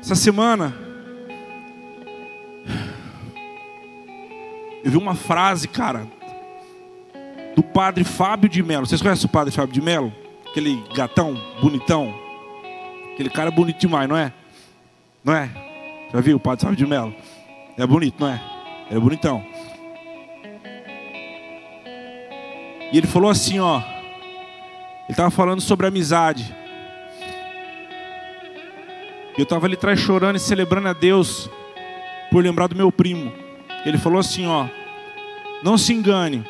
Essa semana eu vi uma frase, cara, do padre Fábio de Mello. Vocês conhecem o padre Fábio de Mello? Aquele gatão bonitão. Aquele cara bonito demais, não é? Não é? Já viu o padre Fábio de Mello? É bonito, não é? Ele é bonitão. E ele falou assim, ó. Ele estava falando sobre amizade. Eu estava ali atrás chorando e celebrando a Deus por lembrar do meu primo. Ele falou assim, ó: Não se engane,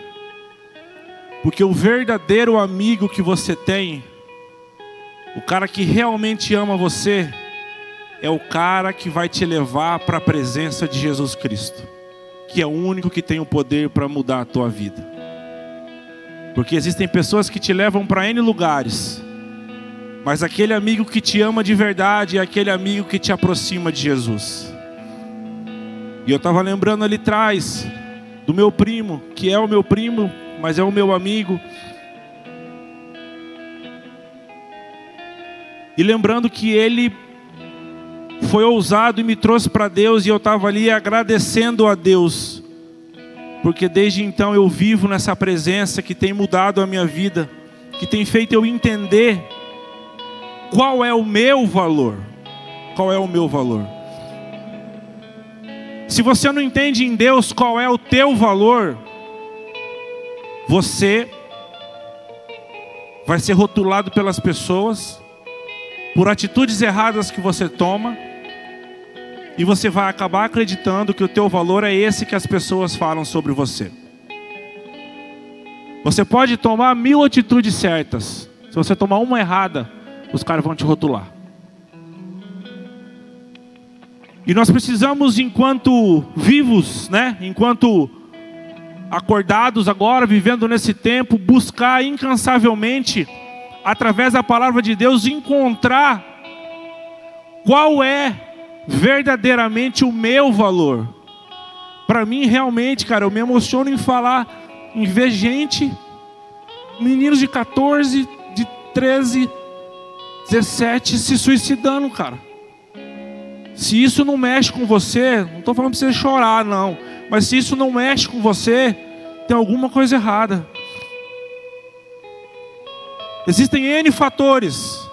porque o verdadeiro amigo que você tem, o cara que realmente ama você, é o cara que vai te levar para a presença de Jesus Cristo, que é o único que tem o poder para mudar a tua vida. Porque existem pessoas que te levam para N lugares, mas aquele amigo que te ama de verdade é aquele amigo que te aproxima de Jesus. E eu estava lembrando ali atrás do meu primo, que é o meu primo, mas é o meu amigo. E lembrando que ele foi ousado e me trouxe para Deus, e eu estava ali agradecendo a Deus, porque desde então eu vivo nessa presença que tem mudado a minha vida, que tem feito eu entender qual é o meu valor? Qual é o meu valor? Se você não entende em Deus qual é o teu valor, você vai ser rotulado pelas pessoas por atitudes erradas que você toma e você vai acabar acreditando que o teu valor é esse que as pessoas falam sobre você. Você pode tomar mil atitudes certas. Se você tomar uma errada, os caras vão te rotular. E nós precisamos, enquanto vivos, né, enquanto acordados agora, vivendo nesse tempo, buscar incansavelmente, através da palavra de Deus, encontrar qual é verdadeiramente o meu valor. Para mim, realmente, cara, eu me emociono em falar, em ver gente, meninos de 14, de 13, 17 se suicidando, cara. Se isso não mexe com você, não estou falando para você chorar, não. Mas se isso não mexe com você, tem alguma coisa errada. Existem N fatores.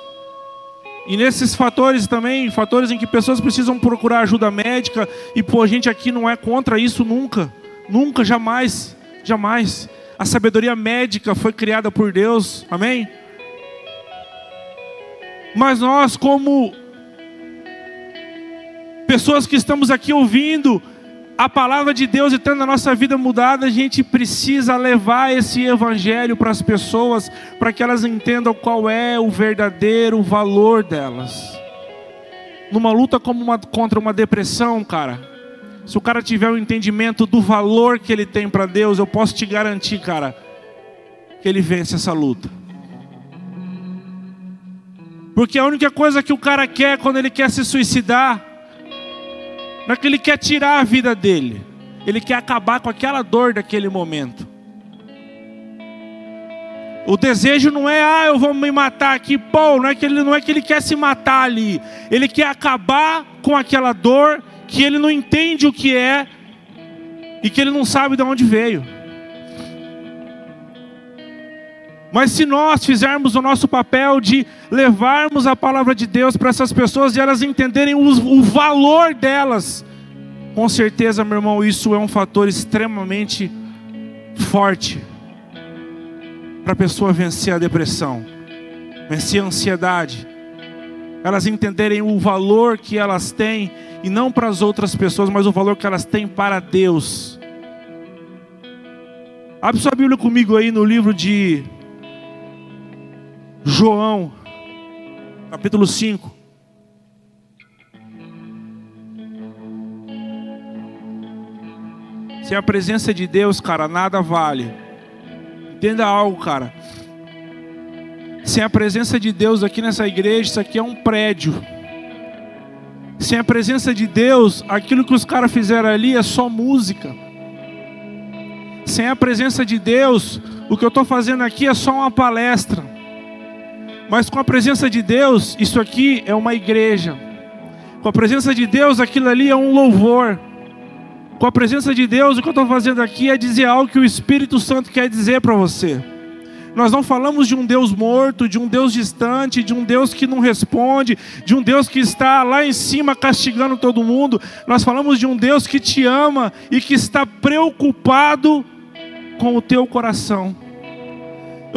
E nesses fatores também, fatores em que pessoas precisam procurar ajuda médica, e pô, a gente aqui não é contra isso nunca. Nunca, jamais, jamais. A sabedoria médica foi criada por Deus, amém? Mas nós, como pessoas que estamos aqui ouvindo a palavra de Deus e tendo a nossa vida mudada, a gente precisa levar esse evangelho para as pessoas, para que elas entendam qual é o verdadeiro valor delas. Numa luta como uma, contra uma depressão, cara, se o cara tiver o um entendimento do valor que ele tem para Deus, eu posso te garantir, cara, que ele vence essa luta. Porque a única coisa que o cara quer quando ele quer se suicidar, não é que ele quer tirar a vida dele, ele quer acabar com aquela dor daquele momento. O desejo não é, ah, eu vou me matar aqui, pô, não é que ele não é que ele quer se matar ali. Ele quer acabar com aquela dor que ele não entende o que é e que ele não sabe de onde veio. Mas se nós fizermos o nosso papel de levarmos a palavra de Deus para essas pessoas e elas entenderem o, o valor delas, com certeza, meu irmão, isso é um fator extremamente forte para a pessoa vencer a depressão, vencer a ansiedade. Elas entenderem o valor que elas têm, e não para as outras pessoas, mas o valor que elas têm para Deus. Abre sua Bíblia comigo aí no livro de João, capítulo 5. Sem a presença de Deus, cara, nada vale. Entenda algo, cara. Sem a presença de Deus aqui nessa igreja, isso aqui é um prédio. Sem a presença de Deus, aquilo que os caras fizeram ali é só música. Sem a presença de Deus, o que eu estou fazendo aqui é só uma palestra. Mas com a presença de Deus, isso aqui é uma igreja. Com a presença de Deus, aquilo ali é um louvor. Com a presença de Deus, o que eu estou fazendo aqui é dizer algo que o Espírito Santo quer dizer para você. Nós não falamos de um Deus morto, de um Deus distante, de um Deus que não responde, de um Deus que está lá em cima castigando todo mundo. Nós falamos de um Deus que te ama e que está preocupado com o teu coração.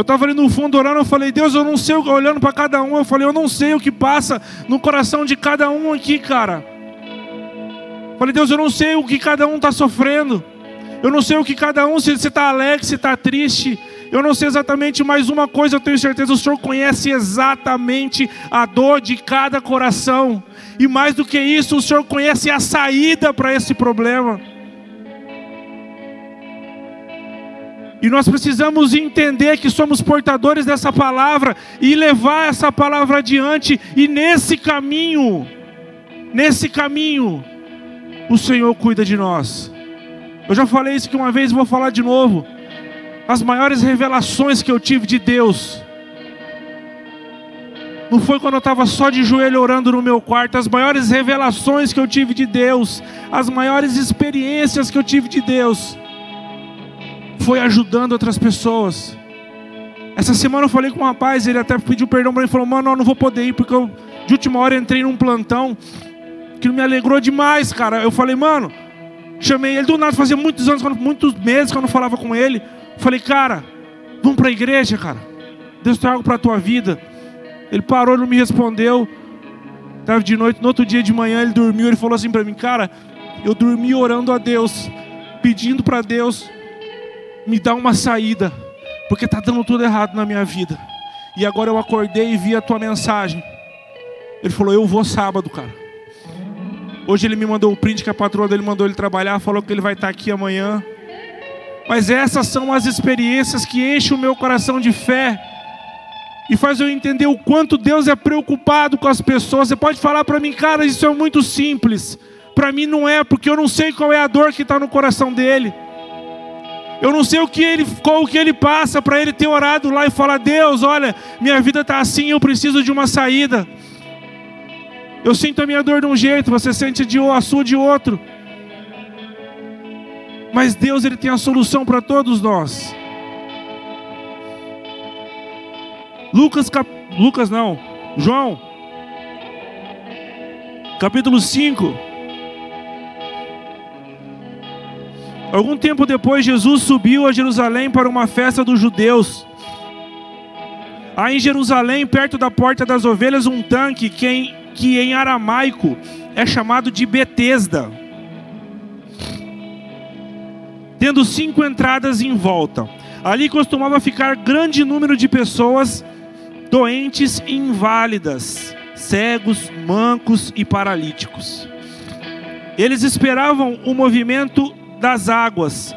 Eu estava ali no fundo orando, eu falei, Deus, eu não sei, olhando para cada um, eu falei, eu não sei o que passa no coração de cada um aqui, cara. Eu falei, Deus, eu não sei o que cada um está sofrendo. Eu não sei o que cada um, se está alegre, se está triste. Eu não sei exatamente, mas uma coisa eu tenho certeza: o Senhor conhece exatamente a dor de cada coração. E mais do que isso, o Senhor conhece a saída para esse problema. E nós precisamos entender que somos portadores dessa palavra e levar essa palavra adiante. E nesse caminho, nesse caminho, o Senhor cuida de nós. Eu já falei isso que uma vez vou falar de novo as maiores revelações que eu tive de Deus. Não foi quando eu estava só de joelho orando no meu quarto. As maiores revelações que eu tive de Deus, as maiores experiências que eu tive de Deus, foi ajudando outras pessoas. Essa semana eu falei com um rapaz, ele até pediu perdão para mim, falou: Mano, eu não vou poder ir porque eu de última hora entrei num plantão que me alegrou demais, cara. Eu falei, mano, chamei ele do nada, fazia muitos anos, muitos meses que eu não falava com ele. Falei, cara, vamos para a igreja, cara. Deus tem algo para tua vida. Ele parou, não me respondeu. Estava de noite, no outro dia de manhã ele dormiu. Ele falou assim para mim, cara, eu dormi orando a Deus, pedindo para Deus me dar uma saída, porque está dando tudo errado na minha vida. E agora eu acordei e vi a tua mensagem. Ele falou, eu vou sábado, cara. Hoje ele me mandou o print que a patroa dele mandou ele trabalhar, falou que ele vai estar aqui amanhã. Mas essas são as experiências que enchem o meu coração de fé e faz eu entender o quanto Deus é preocupado com as pessoas. Você pode falar para mim, cara, isso é muito simples. Para mim não é, porque eu não sei qual é a dor que está no coração dele. Eu não sei o que ele, qual o que ele passa para ele ter orado lá e falar: Deus, olha, minha vida está assim, eu preciso de uma saída. Eu sinto a minha dor de um jeito, você sente a sua de outro. Mas Deus ele tem a solução para todos nós. Lucas cap... Lucas não, João capítulo 5. Algum tempo depois, Jesus subiu a Jerusalém para uma festa dos judeus. Há em Jerusalém, perto da porta das ovelhas, um tanque que em, que em aramaico é chamado de Betesda tendo cinco entradas em volta. Ali costumava ficar grande número de pessoas doentes e inválidas, cegos, mancos e paralíticos. Eles esperavam o movimento das águas.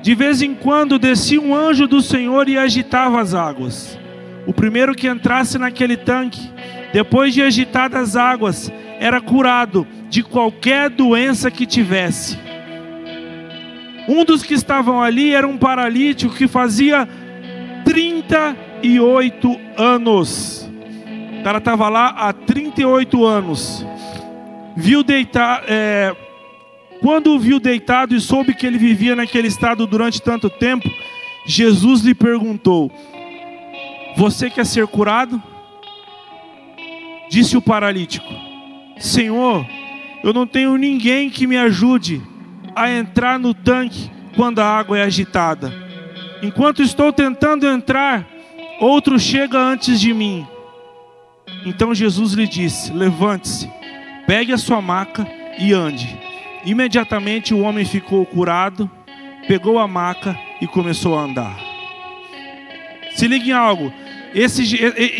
De vez em quando descia um anjo do Senhor e agitava as águas. O primeiro que entrasse naquele tanque, depois de agitadas as águas, era curado de qualquer doença que tivesse. Um dos que estavam ali era um paralítico que fazia 38 anos. O cara estava lá há 38 anos. Viu deitar, é, quando o viu deitado e soube que ele vivia naquele estado durante tanto tempo, Jesus lhe perguntou: Você quer ser curado? Disse o paralítico: Senhor, eu não tenho ninguém que me ajude a entrar no tanque quando a água é agitada. Enquanto estou tentando entrar, outro chega antes de mim. Então Jesus lhe disse: Levante-se, pegue a sua maca e ande. Imediatamente o homem ficou curado, pegou a maca e começou a andar. Se ligue em algo, esse,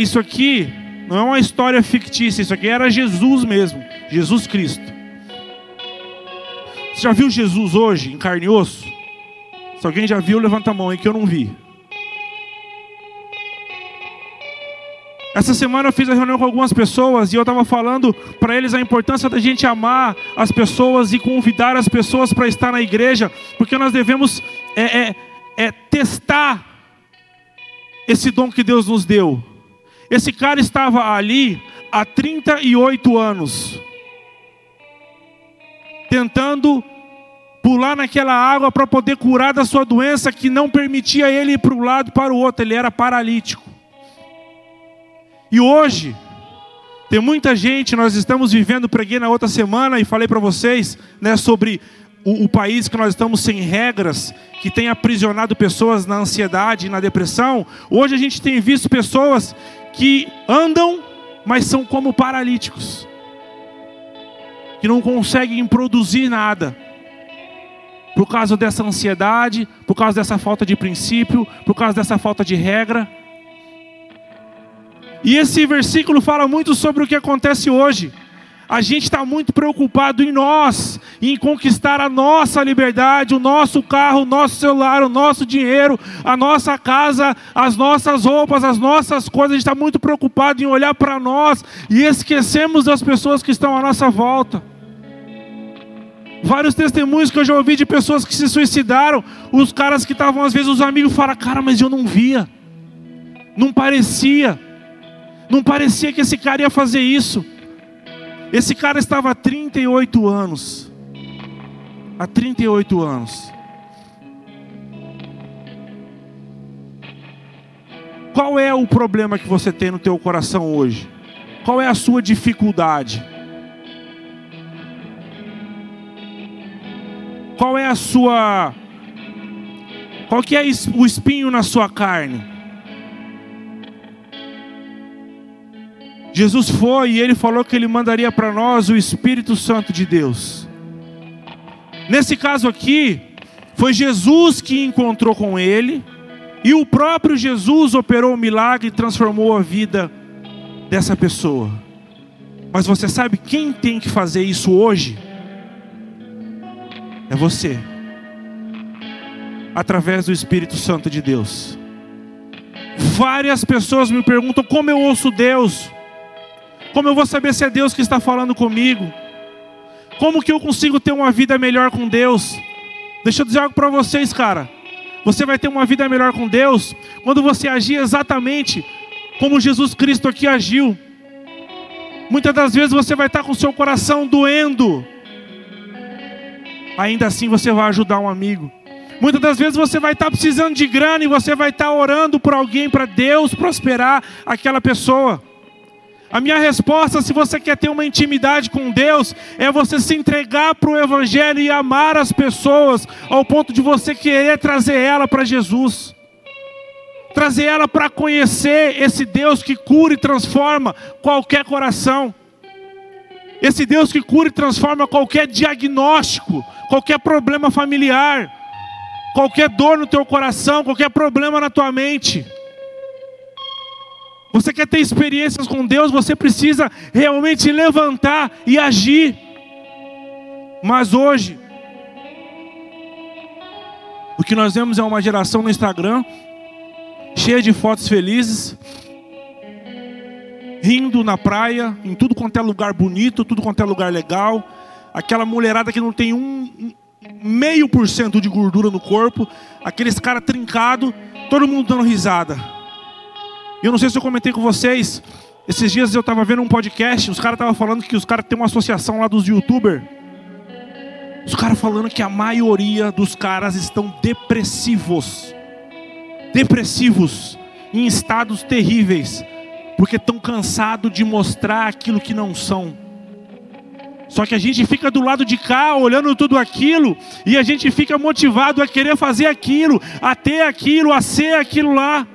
isso aqui não é uma história fictícia, isso aqui era Jesus mesmo, Jesus Cristo. Você já viu Jesus hoje em carne e osso? Se alguém já viu, levanta a mão aí que eu não vi. Essa semana eu fiz a reunião com algumas pessoas e eu estava falando para eles a importância da gente amar as pessoas e convidar as pessoas para estar na igreja, porque nós devemos é, é, é testar esse dom que Deus nos deu. Esse cara estava ali há 38 anos. tentando pular naquela água para poder curar da sua doença que não permitia ele ir para um lado para o outro, ele era paralítico. E hoje, tem muita gente, nós estamos vivendo, preguei na outra semana e falei para vocês né, sobre o, o, país que nós estamos sem regras, que tem aprisionado pessoas na ansiedade e na depressão. Hoje a gente tem visto pessoas que andam, mas são como paralíticos, que não conseguem produzir nada por causa dessa ansiedade, por causa dessa falta de princípio, por causa dessa falta de regra. E esse versículo fala muito sobre o que acontece hoje. A gente está muito preocupado em nós, em conquistar a nossa liberdade, o nosso carro, o nosso celular, o nosso dinheiro, a nossa casa, as nossas roupas, as nossas coisas. A gente está muito preocupado em olhar para nós e esquecemos das pessoas que estão à nossa volta. Vários testemunhos que eu já ouvi de pessoas que se suicidaram, os caras que estavam, às vezes, os amigos falam, cara, mas eu não via, não parecia. Não parecia que esse cara ia fazer isso. Esse cara estava há 38 anos. Há 38 anos. Qual é o problema que você tem no teu coração hoje? Qual é a sua dificuldade? Qual é a sua Qual que é o espinho na sua carne? Jesus foi e ele falou que ele mandaria para nós o Espírito Santo de Deus. Nesse caso aqui, foi Jesus que encontrou com ele, e o próprio Jesus operou o milagre e transformou a vida dessa pessoa. Mas você sabe quem tem que fazer isso hoje? É você, através do Espírito Santo de Deus. Várias pessoas me perguntam como eu ouço Deus. Como eu vou saber se é Deus que está falando comigo? Como que eu consigo ter uma vida melhor com Deus? Deixa eu dizer algo para vocês, cara. Você vai ter uma vida melhor com Deus quando você agir exatamente como Jesus Cristo aqui agiu. Muitas das vezes você vai estar com seu coração doendo. Ainda assim você vai ajudar um amigo. Muitas das vezes você vai estar precisando de grana e você vai estar orando por alguém para Deus prosperar aquela pessoa. A minha resposta, se você quer ter uma intimidade com Deus, é você se entregar para o Evangelho e amar as pessoas, ao ponto de você querer trazer ela para Jesus, trazer ela para conhecer esse Deus que cura e transforma qualquer coração, esse Deus que cura e transforma qualquer diagnóstico, qualquer problema familiar, qualquer dor no teu coração, qualquer problema na tua mente. Você quer ter experiências com Deus, você precisa realmente levantar e agir. Mas hoje, o que nós vemos é uma geração no Instagram cheia de fotos felizes, rindo na praia, em tudo quanto é lugar bonito, tudo quanto é lugar legal. Aquela mulherada que não tem um meio por cento de gordura no corpo, aqueles cara trincado, todo mundo dando risada. E eu não sei se eu comentei com vocês, esses dias eu estava vendo um podcast, os caras estavam falando que os caras têm uma associação lá dos youtubers. Os caras falando que a maioria dos caras estão depressivos. Depressivos, em estados terríveis, porque estão cansados de mostrar aquilo que não são. Só que a gente fica do lado de cá, olhando tudo aquilo, e a gente fica motivado a querer fazer aquilo, a ter aquilo, a ser aquilo lá.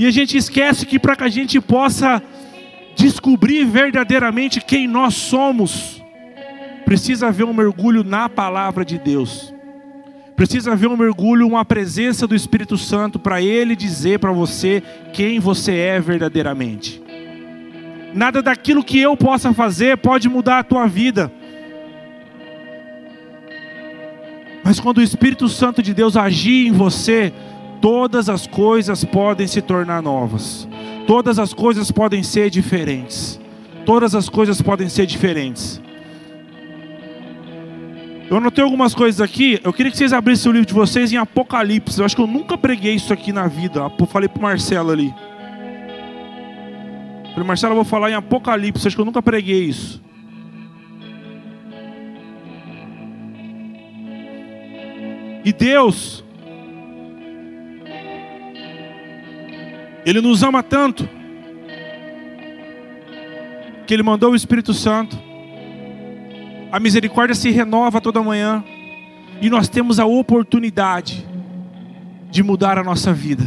E a gente esquece que para que a gente possa descobrir verdadeiramente quem nós somos, precisa haver um mergulho na palavra de Deus. Precisa haver um mergulho, uma presença do Espírito Santo para ele dizer para você quem você é verdadeiramente. Nada daquilo que eu possa fazer pode mudar a tua vida. Mas quando o Espírito Santo de Deus agir em você, todas as coisas podem se tornar novas. Todas as coisas podem ser diferentes. Todas as coisas podem ser diferentes. Eu anotei algumas coisas aqui. Eu queria que vocês abrissem o livro de vocês em Apocalipse. Eu acho que eu nunca preguei isso aqui na vida. Eu falei para o Marcelo ali. Falei, Marcelo, eu vou falar em Apocalipse. Eu acho que eu nunca preguei isso. E Deus, Ele nos ama tanto, que Ele mandou o Espírito Santo. A misericórdia se renova toda manhã, e nós temos a oportunidade de mudar a nossa vida.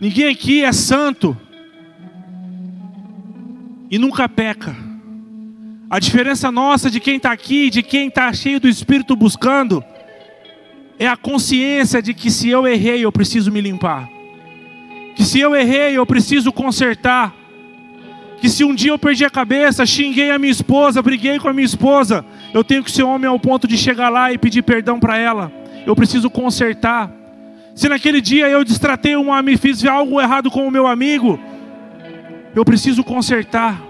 Ninguém aqui é santo e nunca peca. A diferença nossa de quem está aqui, de quem está cheio do Espírito buscando, é a consciência de que se eu errei, eu preciso me limpar. Que se eu errei, eu preciso consertar. Que se um dia eu perdi a cabeça, xinguei a minha esposa, briguei com a minha esposa, eu tenho que ser homem ao ponto de chegar lá e pedir perdão para ela. Eu preciso consertar. Se naquele dia eu distratei um amigo, fiz algo errado com o meu amigo, eu preciso consertar.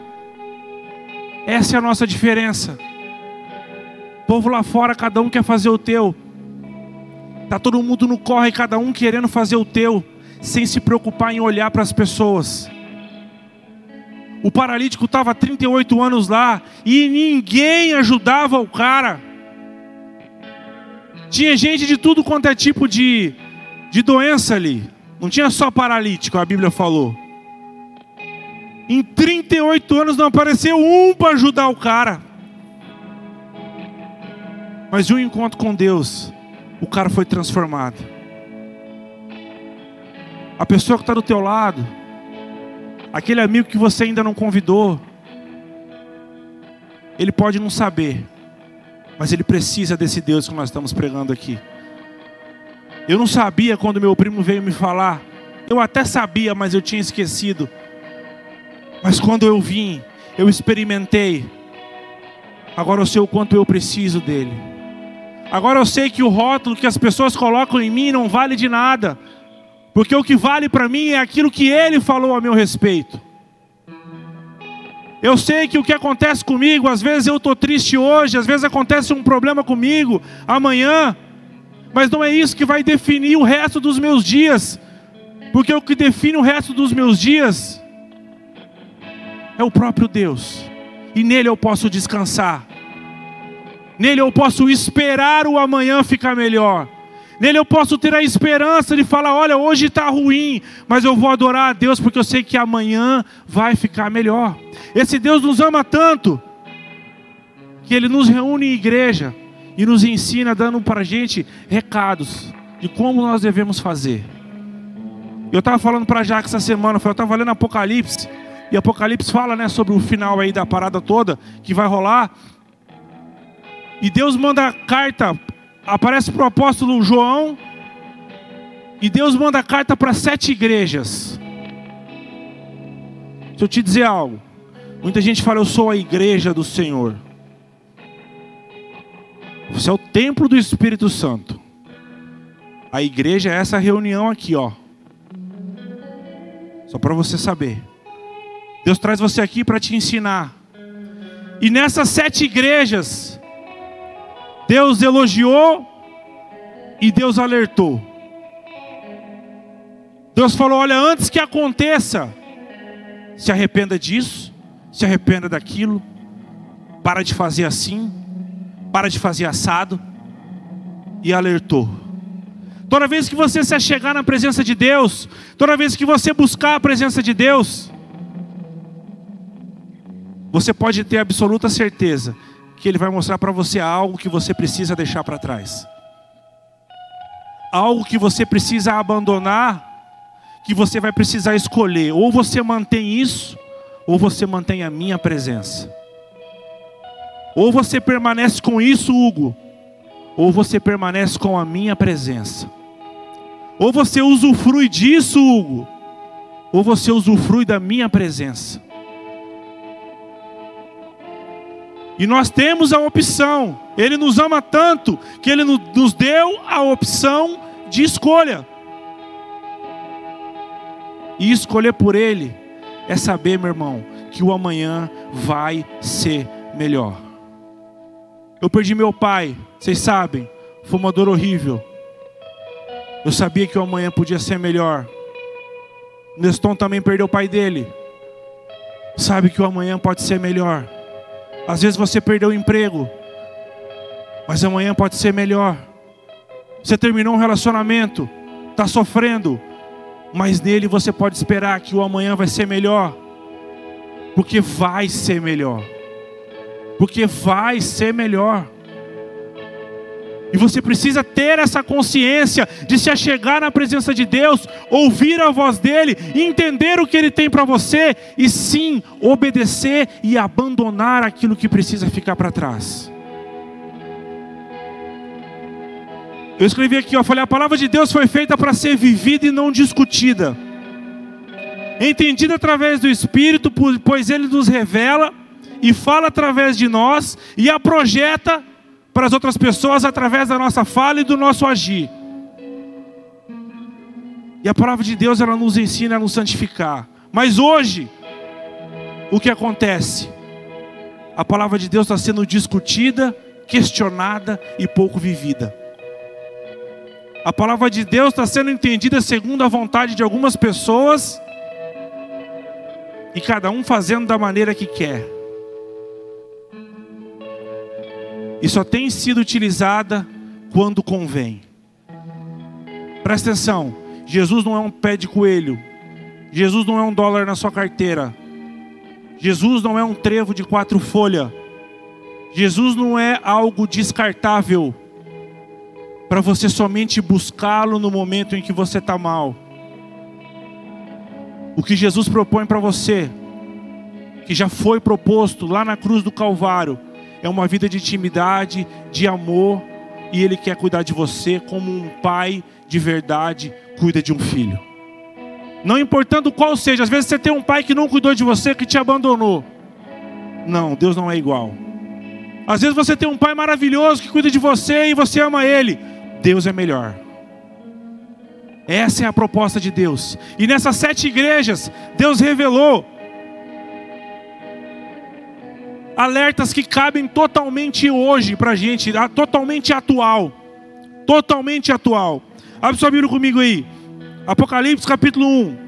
Essa é a nossa diferença. povo lá fora, cada um quer fazer o teu. Tá todo mundo no corre, cada um querendo fazer o teu, sem se preocupar em olhar para as pessoas. O paralítico estava 38 anos lá e ninguém ajudava o cara. Tinha gente de tudo quanto é tipo de, de doença ali. Não tinha só paralítico, a Bíblia falou. Em 38 anos não apareceu um para ajudar o cara. Mas de um encontro com Deus, o cara foi transformado. A pessoa que está do teu lado, aquele amigo que você ainda não convidou, ele pode não saber, mas ele precisa desse Deus que nós estamos pregando aqui. Eu não sabia quando meu primo veio me falar, eu até sabia, mas eu tinha esquecido. Mas quando eu vim, eu experimentei. Agora eu sei o quanto eu preciso dele. Agora eu sei que o rótulo que as pessoas colocam em mim não vale de nada. Porque o que vale para mim é aquilo que ele falou a meu respeito. Eu sei que o que acontece comigo, às vezes eu estou triste hoje, às vezes acontece um problema comigo amanhã, mas não é isso que vai definir o resto dos meus dias, porque o que define o resto dos meus dias é o próprio Deus, e nele eu posso descansar, nele eu posso esperar o amanhã ficar melhor. Nele eu posso ter a esperança de falar: olha, hoje está ruim, mas eu vou adorar a Deus porque eu sei que amanhã vai ficar melhor. Esse Deus nos ama tanto que Ele nos reúne em igreja e nos ensina, dando para a gente recados de como nós devemos fazer. Eu estava falando para Jaque essa semana, eu estava lendo Apocalipse. E Apocalipse fala né, sobre o final aí da parada toda que vai rolar. E Deus manda carta, aparece para o apóstolo João. E Deus manda carta para sete igrejas. Deixa eu te dizer algo. Muita gente fala, eu sou a igreja do Senhor. Você é o templo do Espírito Santo. A igreja é essa reunião aqui, ó. Só para você saber. Deus traz você aqui para te ensinar. E nessas sete igrejas, Deus elogiou e Deus alertou. Deus falou: olha, antes que aconteça, se arrependa disso, se arrependa daquilo, para de fazer assim, para de fazer assado, e alertou. Toda vez que você se chegar na presença de Deus, toda vez que você buscar a presença de Deus, você pode ter absoluta certeza que Ele vai mostrar para você algo que você precisa deixar para trás, algo que você precisa abandonar, que você vai precisar escolher: ou você mantém isso, ou você mantém a minha presença. Ou você permanece com isso, Hugo, ou você permanece com a minha presença. Ou você usufrui disso, Hugo, ou você usufrui da minha presença. E nós temos a opção. Ele nos ama tanto que ele nos deu a opção de escolha. E escolher por ele é saber, meu irmão, que o amanhã vai ser melhor. Eu perdi meu pai, vocês sabem, fumador horrível. Eu sabia que o amanhã podia ser melhor. Neston também perdeu o pai dele. Sabe que o amanhã pode ser melhor. Às vezes você perdeu o emprego, mas amanhã pode ser melhor. Você terminou um relacionamento, está sofrendo, mas nele você pode esperar que o amanhã vai ser melhor, porque vai ser melhor, porque vai ser melhor. E você precisa ter essa consciência de se achegar na presença de Deus, ouvir a voz dele, entender o que ele tem para você e sim obedecer e abandonar aquilo que precisa ficar para trás. Eu escrevi aqui, ó, falei, a palavra de Deus foi feita para ser vivida e não discutida. Entendida através do Espírito, pois ele nos revela e fala através de nós e a projeta para as outras pessoas através da nossa fala e do nosso agir. E a palavra de Deus ela nos ensina a nos santificar. Mas hoje, o que acontece? A palavra de Deus está sendo discutida, questionada e pouco vivida. A palavra de Deus está sendo entendida segundo a vontade de algumas pessoas e cada um fazendo da maneira que quer. E só tem sido utilizada quando convém. Presta atenção: Jesus não é um pé de coelho, Jesus não é um dólar na sua carteira, Jesus não é um trevo de quatro folhas, Jesus não é algo descartável para você somente buscá-lo no momento em que você está mal. O que Jesus propõe para você, que já foi proposto lá na cruz do Calvário, é uma vida de intimidade, de amor, e Ele quer cuidar de você como um pai de verdade cuida de um filho. Não importando qual seja, às vezes você tem um pai que não cuidou de você, que te abandonou. Não, Deus não é igual. Às vezes você tem um pai maravilhoso que cuida de você e você ama ele. Deus é melhor. Essa é a proposta de Deus. E nessas sete igrejas, Deus revelou alertas que cabem totalmente hoje para a gente, totalmente atual. Totalmente atual. Abre sua Bíblia comigo aí. Apocalipse capítulo 1.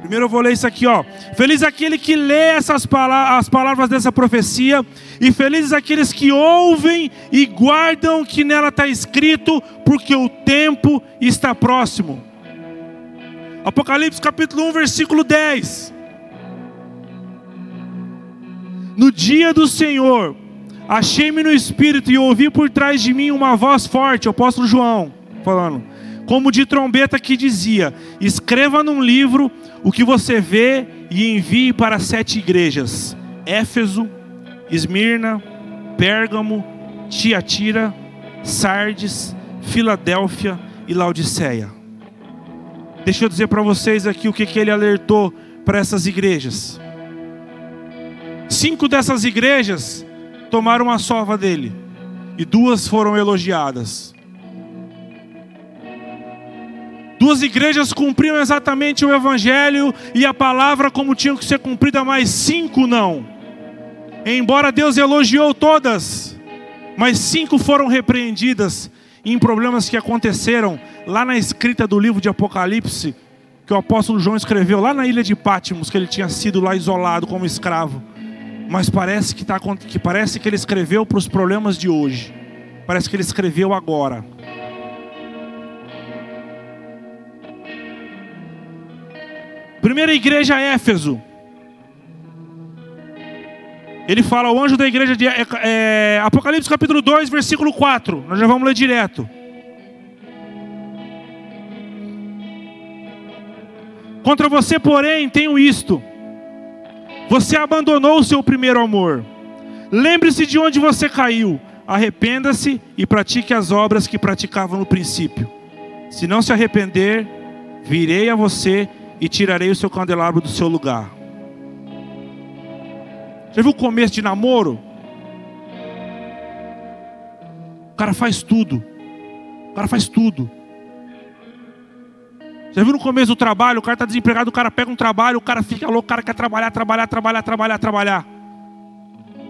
Primeiro eu vou ler isso aqui, ó. Feliz aquele que lê essas as palavras dessa profecia, e felizes aqueles que ouvem e guardam o que nela está escrito, porque o tempo está próximo. Apocalipse capítulo 1, versículo 10. No dia do Senhor, achei-me no espírito e ouvi por trás de mim uma voz forte, o apóstolo João, falando, como de trombeta que dizia: Escreva num livro o que você vê e envie para sete igrejas: Éfeso, Esmirna, Pérgamo, Tiatira, Sardes, Filadélfia e Laodiceia. Deixa eu dizer para vocês aqui o que, que ele alertou para essas igrejas. Cinco dessas igrejas tomaram a sova dele, e duas foram elogiadas. Duas igrejas cumpriram exatamente o evangelho e a palavra como tinham que ser cumprida, mas cinco não. Embora Deus elogiou todas, mas cinco foram repreendidas em problemas que aconteceram lá na escrita do livro de Apocalipse, que o apóstolo João escreveu lá na ilha de Pátimos, que ele tinha sido lá isolado como escravo. Mas parece que, tá, que parece que ele escreveu para os problemas de hoje. Parece que ele escreveu agora. Primeira igreja Éfeso. Ele fala, o anjo da igreja de é, é, Apocalipse capítulo 2, versículo 4. Nós já vamos ler direto. Contra você, porém, tenho isto: você abandonou o seu primeiro amor. Lembre-se de onde você caiu, arrependa-se e pratique as obras que praticava no princípio. Se não se arrepender, virei a você e tirarei o seu candelabro do seu lugar. Já viu o começo de namoro? O cara faz tudo. O cara faz tudo. Já viu no começo do trabalho? O cara está desempregado, o cara pega um trabalho, o cara fica louco, o cara quer trabalhar, trabalhar, trabalhar, trabalhar, trabalhar.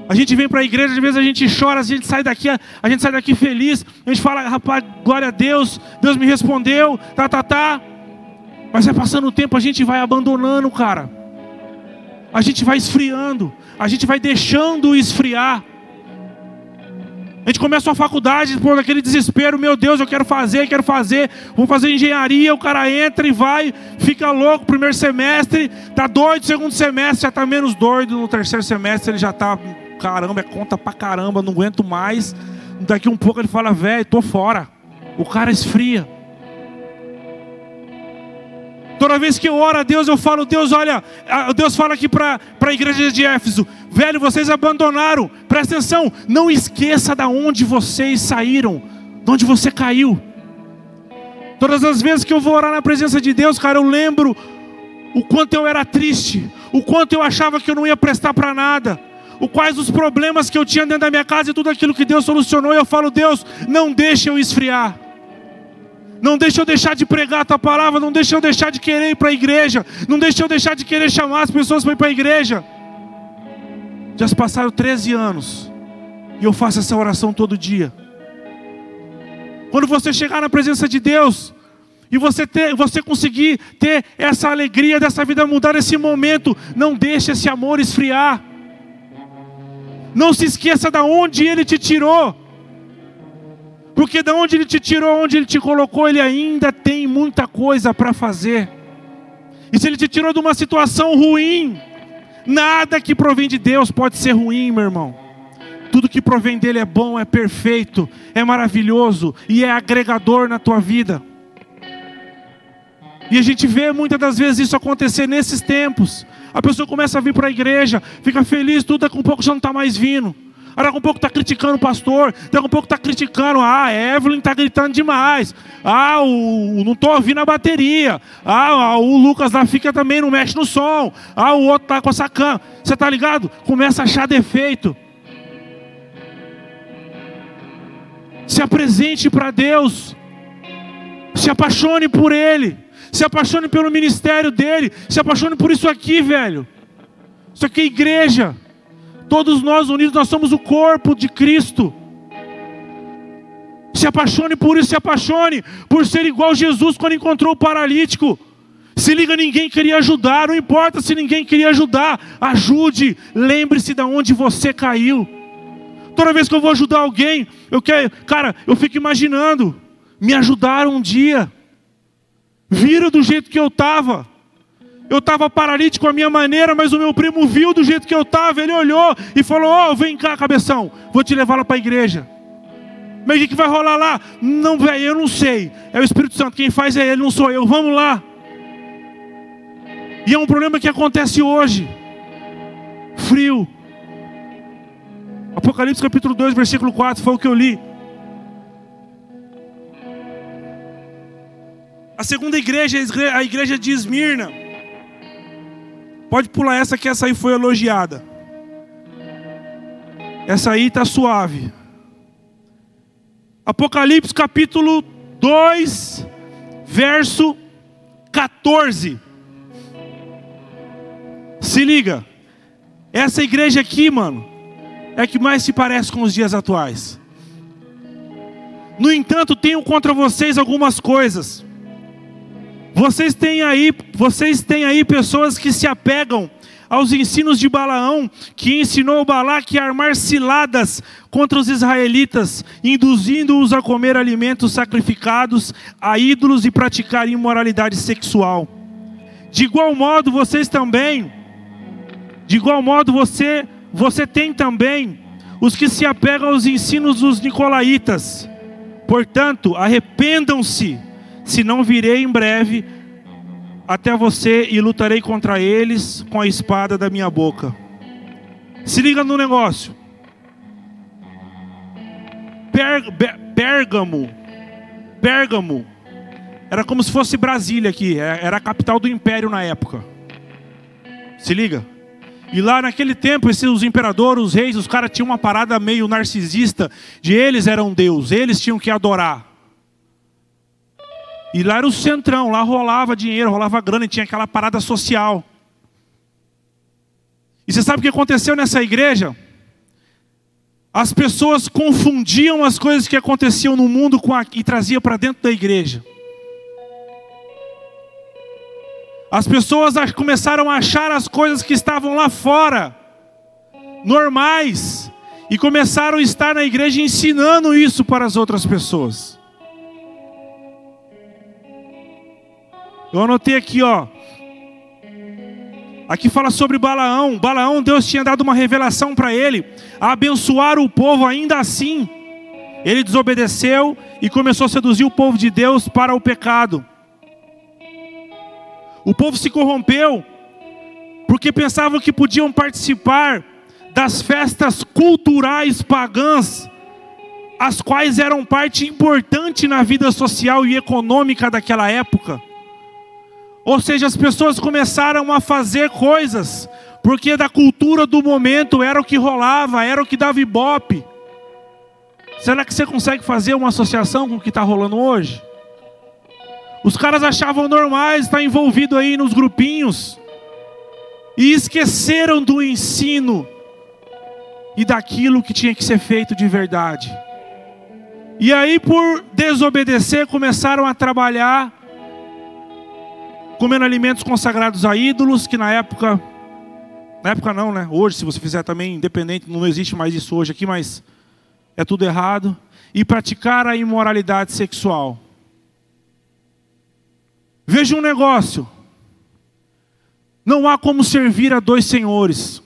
A gente vem para a igreja, às vezes a gente chora, a gente sai daqui, a gente sai daqui feliz, a gente fala, rapaz, glória a Deus, Deus me respondeu, tá, tá, tá. Mas vai passando o tempo, a gente vai abandonando, cara. A gente vai esfriando, a gente vai deixando esfriar. A gente começa uma faculdade por aquele desespero, meu Deus, eu quero fazer, quero fazer, vou fazer engenharia, o cara entra e vai, fica louco, primeiro semestre, tá doido, segundo semestre, já tá menos doido, no terceiro semestre ele já tá, caramba, é conta pra caramba, não aguento mais. Daqui um pouco ele fala, velho, tô fora. O cara esfria. Toda vez que eu oro a Deus, eu falo, Deus, olha, Deus fala aqui para a igreja de Éfeso, velho, vocês abandonaram, presta atenção, não esqueça de onde vocês saíram, de onde você caiu. Todas as vezes que eu vou orar na presença de Deus, cara, eu lembro o quanto eu era triste, o quanto eu achava que eu não ia prestar para nada, o quais os problemas que eu tinha dentro da minha casa e tudo aquilo que Deus solucionou, eu falo, Deus, não deixe eu esfriar. Não deixa eu deixar de pregar a tua palavra, não deixa eu deixar de querer ir para a igreja, não deixa eu deixar de querer chamar as pessoas para ir para a igreja. Já se passaram 13 anos e eu faço essa oração todo dia. Quando você chegar na presença de Deus e você, ter, você conseguir ter essa alegria dessa vida mudar nesse momento, não deixe esse amor esfriar. Não se esqueça de onde Ele te tirou. Porque de onde Ele te tirou, onde Ele te colocou, Ele ainda tem muita coisa para fazer. E se Ele te tirou de uma situação ruim, nada que provém de Deus pode ser ruim, meu irmão. Tudo que provém dele é bom, é perfeito, é maravilhoso e é agregador na tua vida. E a gente vê muitas das vezes isso acontecer nesses tempos. A pessoa começa a vir para a igreja, fica feliz, tudo daqui a um pouco já não está mais vindo. Daqui a pouco está criticando o pastor. Daqui a pouco está criticando. Ah, a Evelyn está gritando demais. Ah, o, não estou ouvindo a bateria. Ah, o Lucas da Fica também não mexe no som. Ah, o outro está com essa cama. Você está ligado? Começa a achar defeito. Se apresente para Deus. Se apaixone por Ele. Se apaixone pelo ministério dele. Se apaixone por isso aqui, velho. Isso aqui é igreja. Todos nós unidos, nós somos o corpo de Cristo. Se apaixone por isso, se apaixone por ser igual Jesus quando encontrou o paralítico. Se liga, ninguém queria ajudar, não importa se ninguém queria ajudar, ajude, lembre-se de onde você caiu. Toda vez que eu vou ajudar alguém, eu quero, cara, eu fico imaginando, me ajudaram um dia, viram do jeito que eu estava, eu estava paralítico a minha maneira, mas o meu primo viu do jeito que eu estava. Ele olhou e falou: Ó, oh, vem cá, cabeção, vou te levar lá para a igreja. Mas o que vai rolar lá? Não, velho, eu não sei. É o Espírito Santo, quem faz é ele, não sou eu. Vamos lá. E é um problema que acontece hoje. Frio. Apocalipse capítulo 2, versículo 4, foi o que eu li. A segunda igreja, a igreja de Esmirna. Pode pular essa que essa aí foi elogiada. Essa aí está suave. Apocalipse capítulo 2, verso 14. Se liga. Essa igreja aqui, mano, é que mais se parece com os dias atuais. No entanto, tenho contra vocês algumas coisas vocês têm aí, vocês têm aí pessoas que se apegam aos ensinos de Balaão, que ensinou Balaque a armar ciladas contra os israelitas, induzindo-os a comer alimentos sacrificados a ídolos e praticar imoralidade sexual. De igual modo, vocês também, de igual modo você, você tem também os que se apegam aos ensinos dos nicolaítas. Portanto, arrependam-se se não virei em breve até você e lutarei contra eles com a espada da minha boca. Se liga no negócio. Pérgamo, Pérgamo, era como se fosse Brasília aqui, é, era a capital do império na época. Se liga. E lá naquele tempo, esses, os imperadores, os reis, os caras tinham uma parada meio narcisista, de eles eram Deus, eles tinham que adorar. E lá era o centrão, lá rolava dinheiro, rolava grana e tinha aquela parada social. E você sabe o que aconteceu nessa igreja? As pessoas confundiam as coisas que aconteciam no mundo a, e traziam para dentro da igreja. As pessoas começaram a achar as coisas que estavam lá fora normais E começaram a estar na igreja ensinando isso para as outras pessoas. Eu anotei aqui, ó. Aqui fala sobre Balaão. Balaão, Deus tinha dado uma revelação para ele, abençoar o povo ainda assim. Ele desobedeceu e começou a seduzir o povo de Deus para o pecado. O povo se corrompeu porque pensavam que podiam participar das festas culturais pagãs, as quais eram parte importante na vida social e econômica daquela época. Ou seja, as pessoas começaram a fazer coisas, porque da cultura do momento era o que rolava, era o que dava ibope. Será que você consegue fazer uma associação com o que está rolando hoje? Os caras achavam normais estar envolvido aí nos grupinhos e esqueceram do ensino e daquilo que tinha que ser feito de verdade. E aí, por desobedecer, começaram a trabalhar comendo alimentos consagrados a ídolos, que na época, na época não, né? Hoje, se você fizer também, independente, não existe mais isso hoje aqui, mas é tudo errado. E praticar a imoralidade sexual. Veja um negócio. Não há como servir a dois senhores.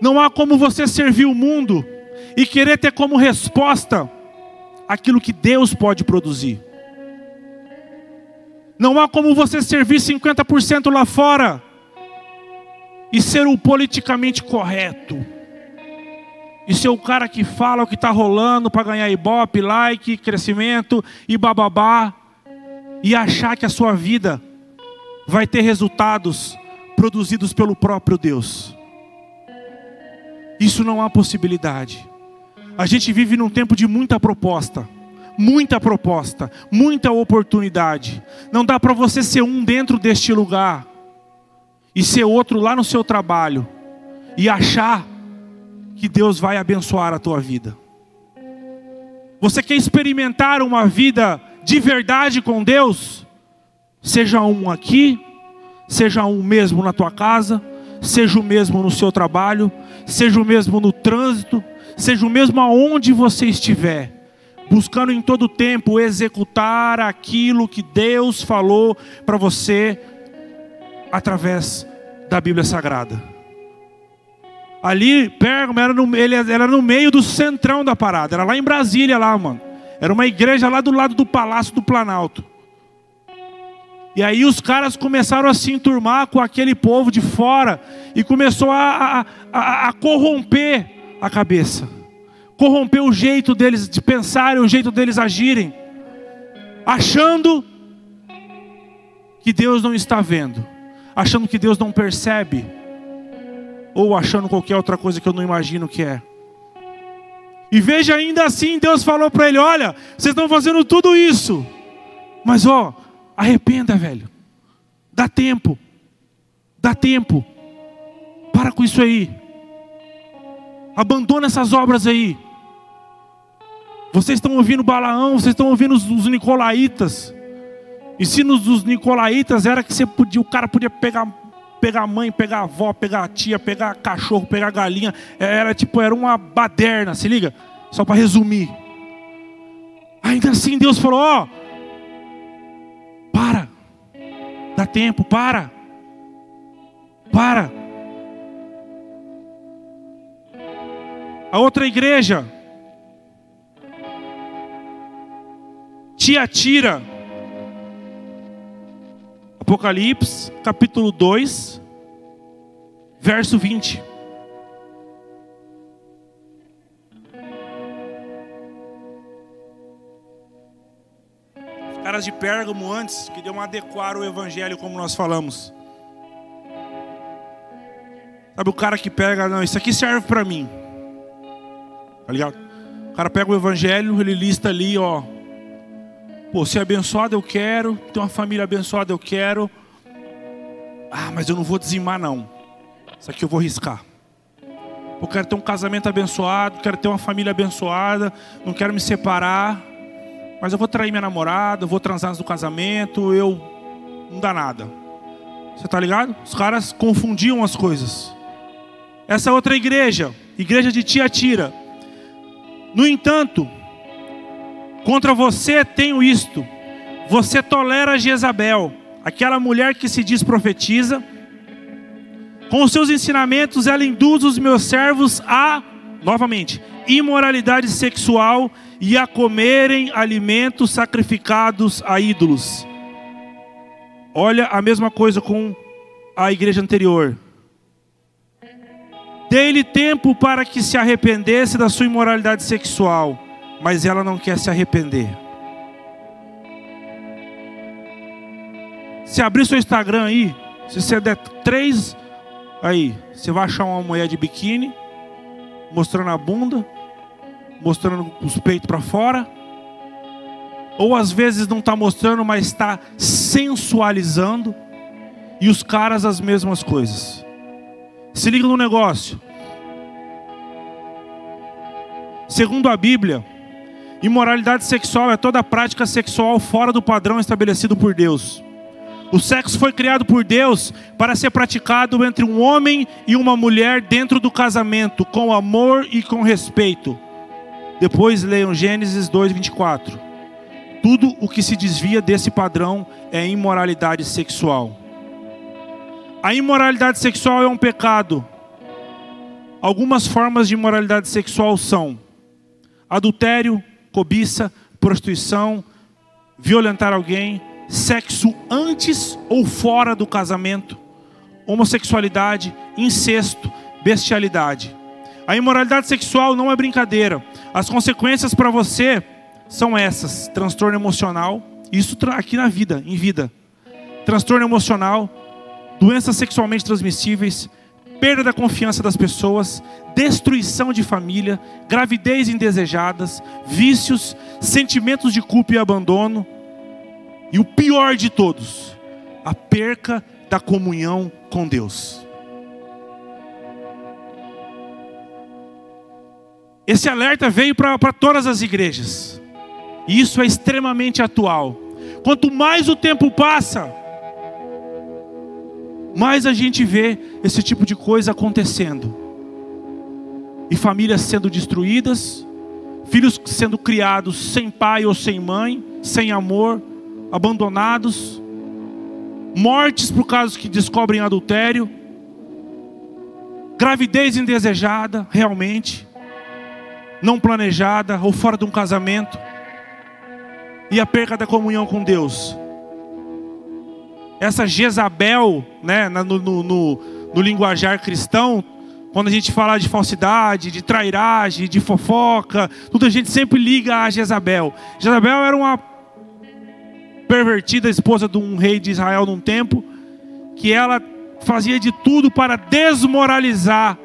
Não há como você servir o mundo e querer ter como resposta aquilo que Deus pode produzir. Não há como você servir 50% lá fora e ser o politicamente correto. E ser o cara que fala o que está rolando para ganhar ibope, like, crescimento e bababá. E achar que a sua vida vai ter resultados produzidos pelo próprio Deus. Isso não há possibilidade. A gente vive num tempo de muita proposta muita proposta, muita oportunidade. Não dá para você ser um dentro deste lugar e ser outro lá no seu trabalho e achar que Deus vai abençoar a tua vida. Você quer experimentar uma vida de verdade com Deus? Seja um aqui, seja um mesmo na tua casa, seja o mesmo no seu trabalho, seja o mesmo no trânsito, seja o mesmo aonde você estiver buscando em todo tempo executar aquilo que Deus falou para você através da Bíblia Sagrada. Ali, Pérgamo era no, ele era no meio do centrão da parada, era lá em Brasília, lá, mano. Era uma igreja lá do lado do Palácio do Planalto. E aí os caras começaram a se enturmar com aquele povo de fora e começou a, a, a, a corromper a cabeça corromper o jeito deles de pensarem, o jeito deles agirem, achando que Deus não está vendo, achando que Deus não percebe, ou achando qualquer outra coisa que eu não imagino que é. E veja ainda assim, Deus falou para ele: Olha, vocês estão fazendo tudo isso, mas ó, arrependa, velho, dá tempo, dá tempo, para com isso aí, abandona essas obras aí. Vocês estão ouvindo Balaão, vocês estão ouvindo os, os nicolaítas. Ensinos dos nicolaítas era que você podia, o cara podia pegar, pegar a mãe, pegar a avó, pegar a tia, pegar cachorro, pegar galinha. Era tipo, era uma baderna, se liga? Só para resumir. Ainda assim Deus falou: ó, para, dá tempo, para, para. A outra igreja Tiatira. Apocalipse, capítulo 2, verso 20. Os caras de Pérgamo antes queriam adequar o evangelho como nós falamos. Sabe o cara que pega, não, isso aqui serve para mim. Tá ligado? O cara pega o evangelho, ele lista ali, ó, Pô, ser abençoado eu quero, ter uma família abençoada eu quero. Ah, mas eu não vou dizimar não. Isso aqui eu vou riscar. Eu quero ter um casamento abençoado, quero ter uma família abençoada, não quero me separar, mas eu vou trair minha namorada, eu vou transar do casamento, eu não dá nada. Você tá ligado? Os caras confundiam as coisas. essa outra igreja, igreja de Tiatira. No entanto, contra você tenho isto: você tolera Jezabel, aquela mulher que se diz profetiza. Com os seus ensinamentos, ela induz os meus servos a, novamente, imoralidade sexual e a comerem alimentos sacrificados a ídolos. Olha a mesma coisa com a igreja anterior. Dei-lhe tempo para que se arrependesse da sua imoralidade sexual, mas ela não quer se arrepender. Se abrir seu Instagram aí, se você der três, aí, você vai achar uma mulher de biquíni, mostrando a bunda, mostrando os peitos para fora. Ou às vezes não está mostrando, mas está sensualizando. E os caras as mesmas coisas. Se liga no negócio. Segundo a Bíblia, imoralidade sexual é toda prática sexual fora do padrão estabelecido por Deus. O sexo foi criado por Deus para ser praticado entre um homem e uma mulher dentro do casamento, com amor e com respeito. Depois leiam Gênesis 2:24. Tudo o que se desvia desse padrão é imoralidade sexual. A imoralidade sexual é um pecado. Algumas formas de imoralidade sexual são adultério, cobiça, prostituição, violentar alguém, sexo antes ou fora do casamento, homossexualidade, incesto, bestialidade. A imoralidade sexual não é brincadeira. As consequências para você são essas: transtorno emocional, isso aqui na vida, em vida. Transtorno emocional, doenças sexualmente transmissíveis, perda da confiança das pessoas, destruição de família, gravidez indesejadas, vícios, sentimentos de culpa e abandono, e o pior de todos, a perca da comunhão com Deus. Esse alerta veio para todas as igrejas, e isso é extremamente atual. Quanto mais o tempo passa, mais a gente vê esse tipo de coisa acontecendo, e famílias sendo destruídas, filhos sendo criados sem pai ou sem mãe, sem amor, abandonados, mortes por causa que descobrem adultério, gravidez indesejada, realmente, não planejada ou fora de um casamento, e a perca da comunhão com Deus. Essa Jezabel, né, no, no, no, no linguajar cristão, quando a gente fala de falsidade, de trairagem, de fofoca, tudo a gente sempre liga a Jezabel. Jezabel era uma pervertida, esposa de um rei de Israel num tempo, que ela fazia de tudo para desmoralizar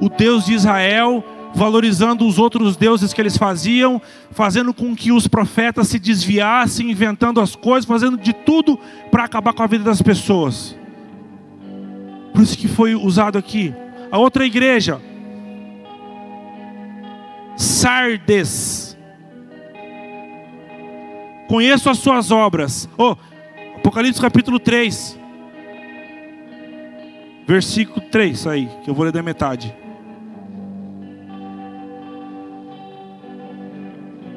o Deus de Israel, valorizando os outros deuses que eles faziam, fazendo com que os profetas se desviassem, inventando as coisas, fazendo de tudo para acabar com a vida das pessoas. Por isso que foi usado aqui. A outra igreja, Sardes Conheço as suas obras. Oh, Apocalipse capítulo 3. Versículo 3 aí, que eu vou ler da metade.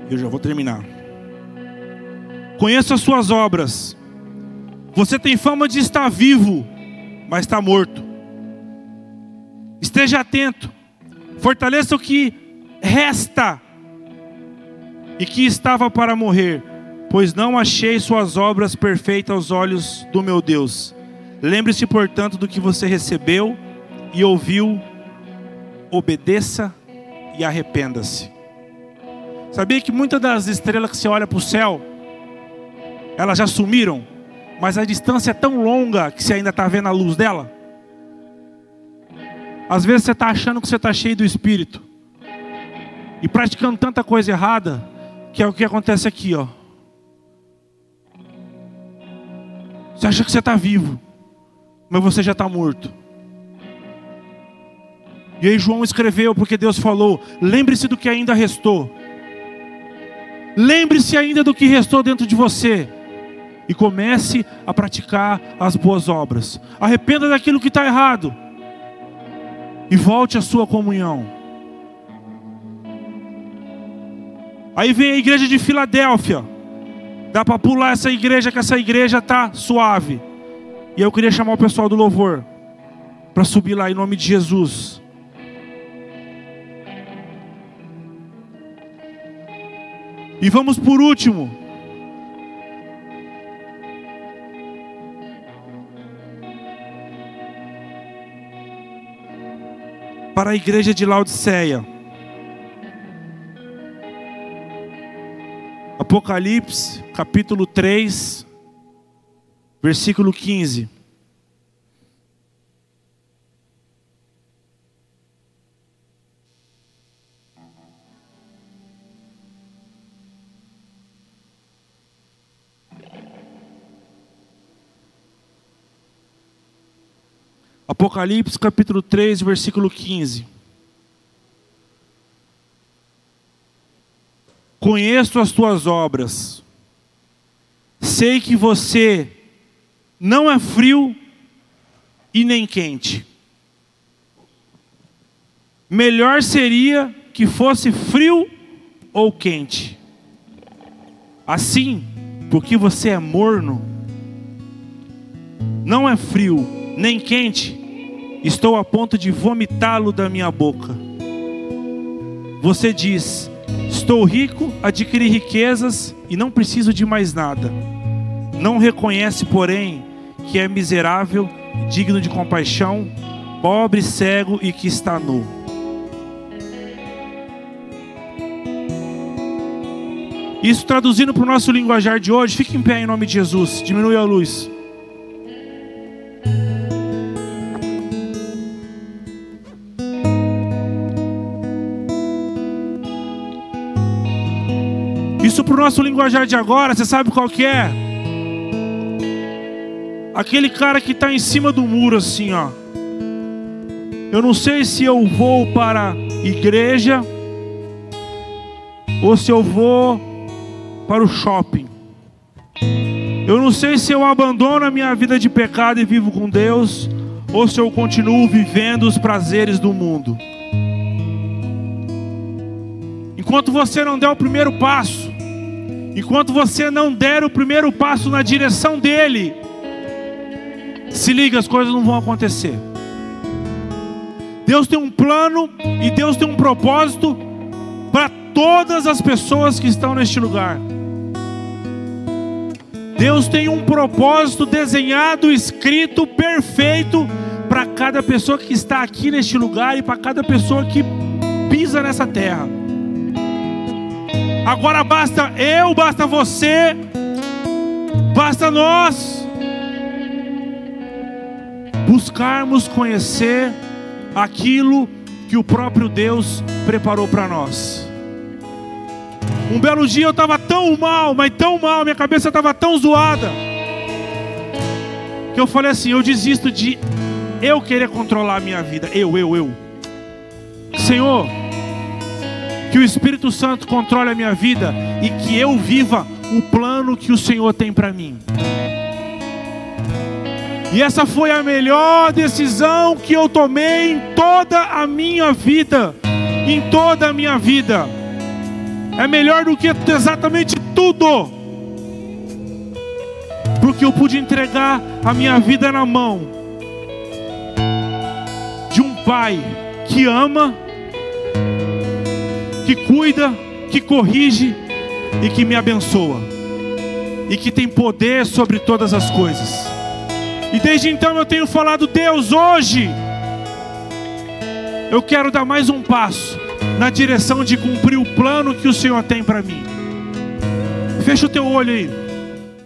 Eu já vou terminar. Conheço as suas obras. Você tem fama de estar vivo, mas está morto. Esteja atento. Fortaleça o que resta e que estava para morrer pois não achei suas obras perfeitas aos olhos do meu Deus. Lembre-se, portanto, do que você recebeu e ouviu, obedeça e arrependa-se. Sabia que muitas das estrelas que você olha para o céu, elas já sumiram, mas a distância é tão longa que você ainda está vendo a luz dela? Às vezes você está achando que você está cheio do Espírito e praticando tanta coisa errada, que é o que acontece aqui, ó. Você acha que você está vivo, mas você já está morto. E aí João escreveu porque Deus falou: lembre-se do que ainda restou. Lembre-se ainda do que restou dentro de você. E comece a praticar as boas obras. Arrependa daquilo que está errado. e volte à sua comunhão. Aí vem a igreja de Filadélfia. Dá para pular essa igreja, que essa igreja tá suave. E eu queria chamar o pessoal do louvor para subir lá em nome de Jesus. E vamos por último. Para a igreja de Laodiceia. Apocalipse, capítulo 3, versículo 15. Apocalipse capítulo 3, versículo 15. Conheço as tuas obras, sei que você não é frio e nem quente. Melhor seria que fosse frio ou quente. Assim, porque você é morno, não é frio nem quente, estou a ponto de vomitá-lo da minha boca. Você diz: Estou rico, adquiri riquezas e não preciso de mais nada. Não reconhece, porém, que é miserável, digno de compaixão, pobre, cego e que está nu. Isso traduzindo para o nosso linguajar de hoje, fique em pé em nome de Jesus, diminui a luz. Para o nosso linguajar de agora, você sabe qual que é? Aquele cara que está em cima do muro assim, ó. Eu não sei se eu vou para a igreja ou se eu vou para o shopping. Eu não sei se eu abandono a minha vida de pecado e vivo com Deus ou se eu continuo vivendo os prazeres do mundo. Enquanto você não der o primeiro passo, Enquanto você não der o primeiro passo na direção dele, se liga, as coisas não vão acontecer. Deus tem um plano e Deus tem um propósito para todas as pessoas que estão neste lugar. Deus tem um propósito desenhado, escrito, perfeito para cada pessoa que está aqui neste lugar e para cada pessoa que pisa nessa terra. Agora basta eu, basta você, basta nós buscarmos conhecer aquilo que o próprio Deus preparou para nós. Um belo dia eu estava tão mal, mas tão mal, minha cabeça estava tão zoada, que eu falei assim: eu desisto de eu querer controlar a minha vida. Eu, eu, eu. Senhor, que o Espírito Santo controle a minha vida e que eu viva o plano que o Senhor tem para mim. E essa foi a melhor decisão que eu tomei em toda a minha vida. Em toda a minha vida. É melhor do que exatamente tudo. Porque eu pude entregar a minha vida na mão de um pai que ama cuida, que corrige e que me abençoa, e que tem poder sobre todas as coisas. E desde então eu tenho falado, Deus, hoje eu quero dar mais um passo na direção de cumprir o plano que o Senhor tem para mim. Fecha o teu olho aí.